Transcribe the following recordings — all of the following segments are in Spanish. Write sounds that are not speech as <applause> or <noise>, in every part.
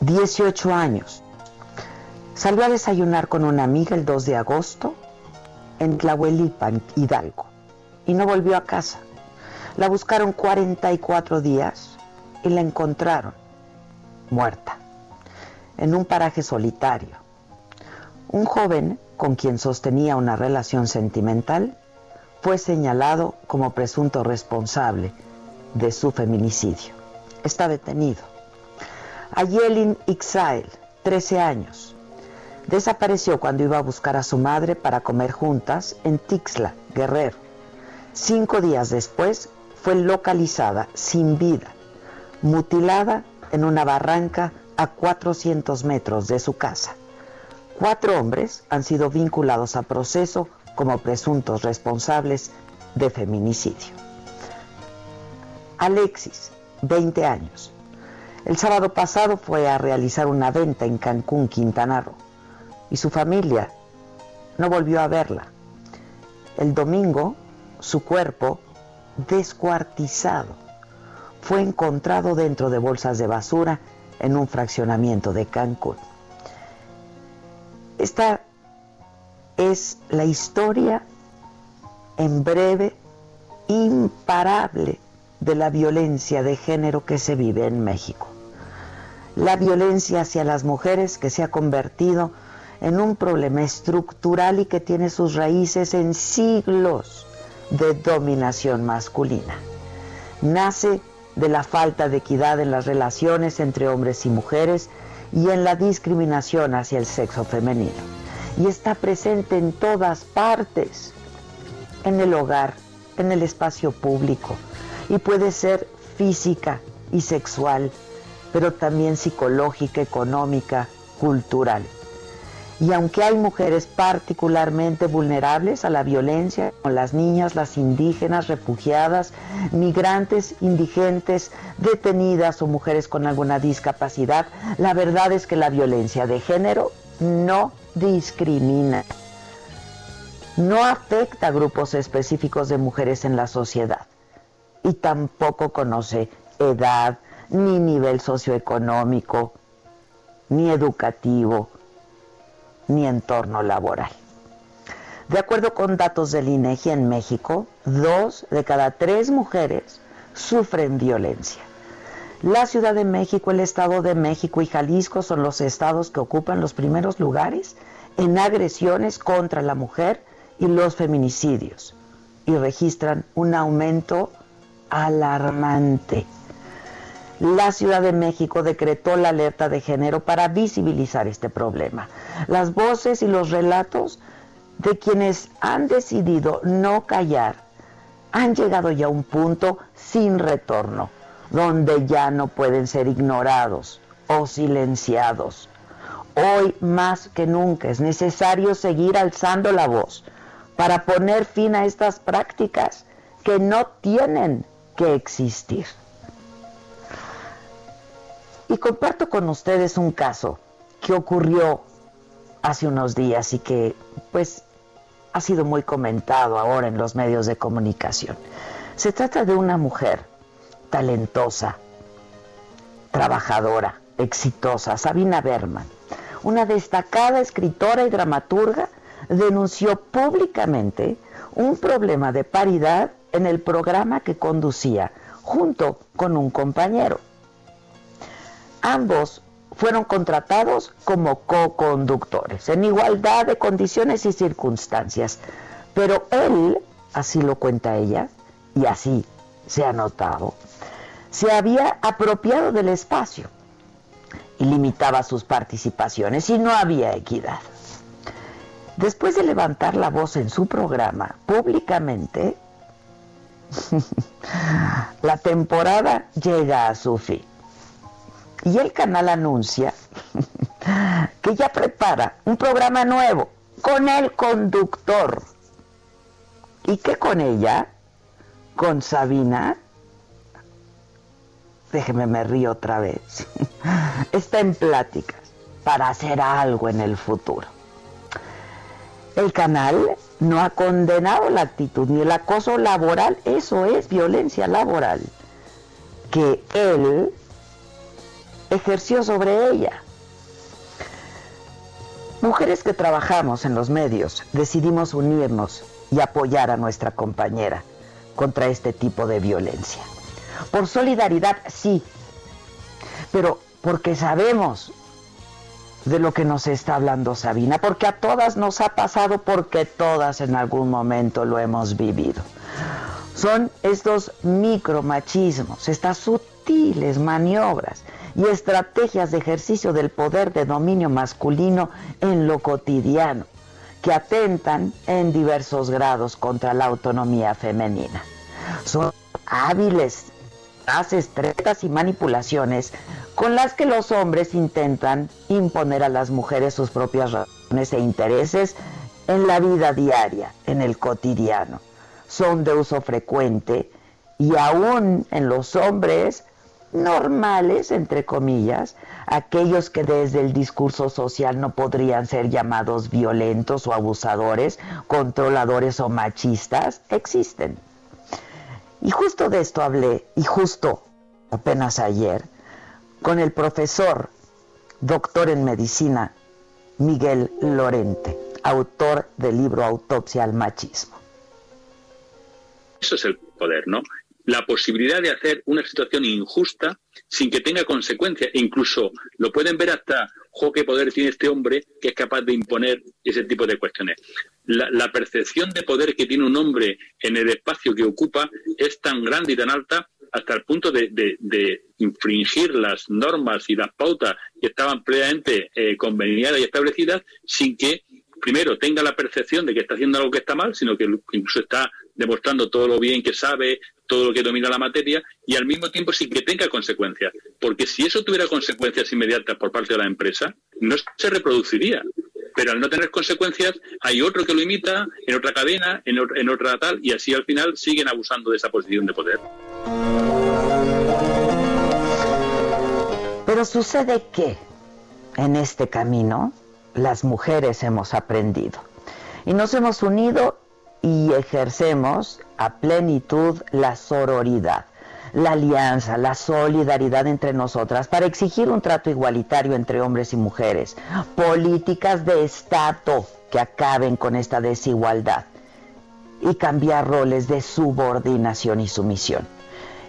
18 años. Salió a desayunar con una amiga el 2 de agosto en Tlahuelipan, Hidalgo, y no volvió a casa. La buscaron 44 días y la encontraron muerta en un paraje solitario. Un joven con quien sostenía una relación sentimental fue señalado como presunto responsable de su feminicidio está detenido. Ayelin Ixael, 13 años, desapareció cuando iba a buscar a su madre para comer juntas en Tixla, Guerrero. Cinco días después fue localizada sin vida, mutilada en una barranca a 400 metros de su casa. Cuatro hombres han sido vinculados a proceso como presuntos responsables de feminicidio. Alexis, 20 años. El sábado pasado fue a realizar una venta en Cancún, Quintana Roo, y su familia no volvió a verla. El domingo, su cuerpo, descuartizado, fue encontrado dentro de bolsas de basura en un fraccionamiento de Cancún. Esta es la historia en breve, imparable, de la violencia de género que se vive en México. La violencia hacia las mujeres que se ha convertido en un problema estructural y que tiene sus raíces en siglos de dominación masculina. Nace de la falta de equidad en las relaciones entre hombres y mujeres y en la discriminación hacia el sexo femenino. Y está presente en todas partes, en el hogar, en el espacio público, y puede ser física y sexual, pero también psicológica, económica, cultural. Y aunque hay mujeres particularmente vulnerables a la violencia, como las niñas, las indígenas, refugiadas, migrantes, indigentes, detenidas o mujeres con alguna discapacidad, la verdad es que la violencia de género no discrimina, no afecta a grupos específicos de mujeres en la sociedad y tampoco conoce edad, ni nivel socioeconómico, ni educativo, ni entorno laboral. De acuerdo con datos del INEGI en México, dos de cada tres mujeres sufren violencia. La Ciudad de México, el Estado de México y Jalisco son los estados que ocupan los primeros lugares en agresiones contra la mujer y los feminicidios y registran un aumento alarmante. La Ciudad de México decretó la alerta de género para visibilizar este problema. Las voces y los relatos de quienes han decidido no callar han llegado ya a un punto sin retorno, donde ya no pueden ser ignorados o silenciados. Hoy más que nunca es necesario seguir alzando la voz para poner fin a estas prácticas que no tienen que existir. Y comparto con ustedes un caso que ocurrió hace unos días y que pues ha sido muy comentado ahora en los medios de comunicación. Se trata de una mujer talentosa, trabajadora, exitosa, Sabina Berman, una destacada escritora y dramaturga denunció públicamente un problema de paridad en el programa que conducía junto con un compañero. Ambos fueron contratados como co-conductores, en igualdad de condiciones y circunstancias. Pero él, así lo cuenta ella, y así se ha notado, se había apropiado del espacio y limitaba sus participaciones y no había equidad. Después de levantar la voz en su programa públicamente, <laughs> la temporada llega a su fin. Y el canal anuncia <laughs> que ya prepara un programa nuevo con el conductor. ¿Y qué con ella? Con Sabina. Déjeme me río otra vez. <laughs> Está en pláticas para hacer algo en el futuro. El canal no ha condenado la actitud ni el acoso laboral, eso es violencia laboral, que él ejerció sobre ella. Mujeres que trabajamos en los medios decidimos unirnos y apoyar a nuestra compañera contra este tipo de violencia. Por solidaridad, sí, pero porque sabemos de lo que nos está hablando Sabina, porque a todas nos ha pasado, porque todas en algún momento lo hemos vivido. Son estos micromachismos, estas sutiles maniobras y estrategias de ejercicio del poder de dominio masculino en lo cotidiano, que atentan en diversos grados contra la autonomía femenina. Son hábiles frases, tretas y manipulaciones con las que los hombres intentan imponer a las mujeres sus propias razones e intereses en la vida diaria, en el cotidiano. Son de uso frecuente y aún en los hombres normales, entre comillas, aquellos que desde el discurso social no podrían ser llamados violentos o abusadores, controladores o machistas, existen. Y justo de esto hablé, y justo apenas ayer, con el profesor, doctor en medicina, Miguel Lorente, autor del libro Autopsia al Machismo. Eso es el poder, ¿no? La posibilidad de hacer una situación injusta sin que tenga consecuencias. E incluso lo pueden ver hasta, qué poder tiene este hombre que es capaz de imponer ese tipo de cuestiones la, percepción de poder que tiene un hombre en el espacio que ocupa es tan grande y tan alta hasta el punto de, infringir las normas y las pautas que estaban plenamente eh, conveniadas y establecidas sin que primero tenga la percepción de que está haciendo algo que está mal, sino que incluso está demostrando todo lo bien que sabe, todo lo que domina la materia y al mismo tiempo sin que tenga consecuencias. Porque si eso tuviera consecuencias inmediatas por parte de la empresa, no se reproduciría pero al no tener consecuencias hay otro que lo imita en otra cadena, en, otra tal, y así al final siguen abusando de esa posición de poder. Pero sucede que en este camino las mujeres hemos aprendido y nos hemos unido y ejercemos a plenitud la sororidad la alianza, la solidaridad entre nosotras para exigir un trato igualitario entre hombres y mujeres, políticas de Estado que acaben con esta desigualdad y cambiar roles de subordinación y sumisión.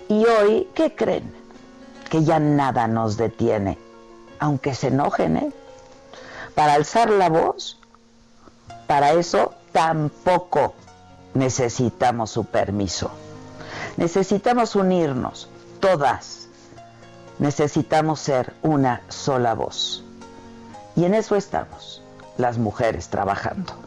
Y hoy, ¿qué creen? Que ya nada nos detiene, aunque se enojen, ¿eh? Para alzar la voz, para eso tampoco necesitamos su permiso. Necesitamos unirnos, todas. Necesitamos ser una sola voz. Y en eso estamos, las mujeres trabajando.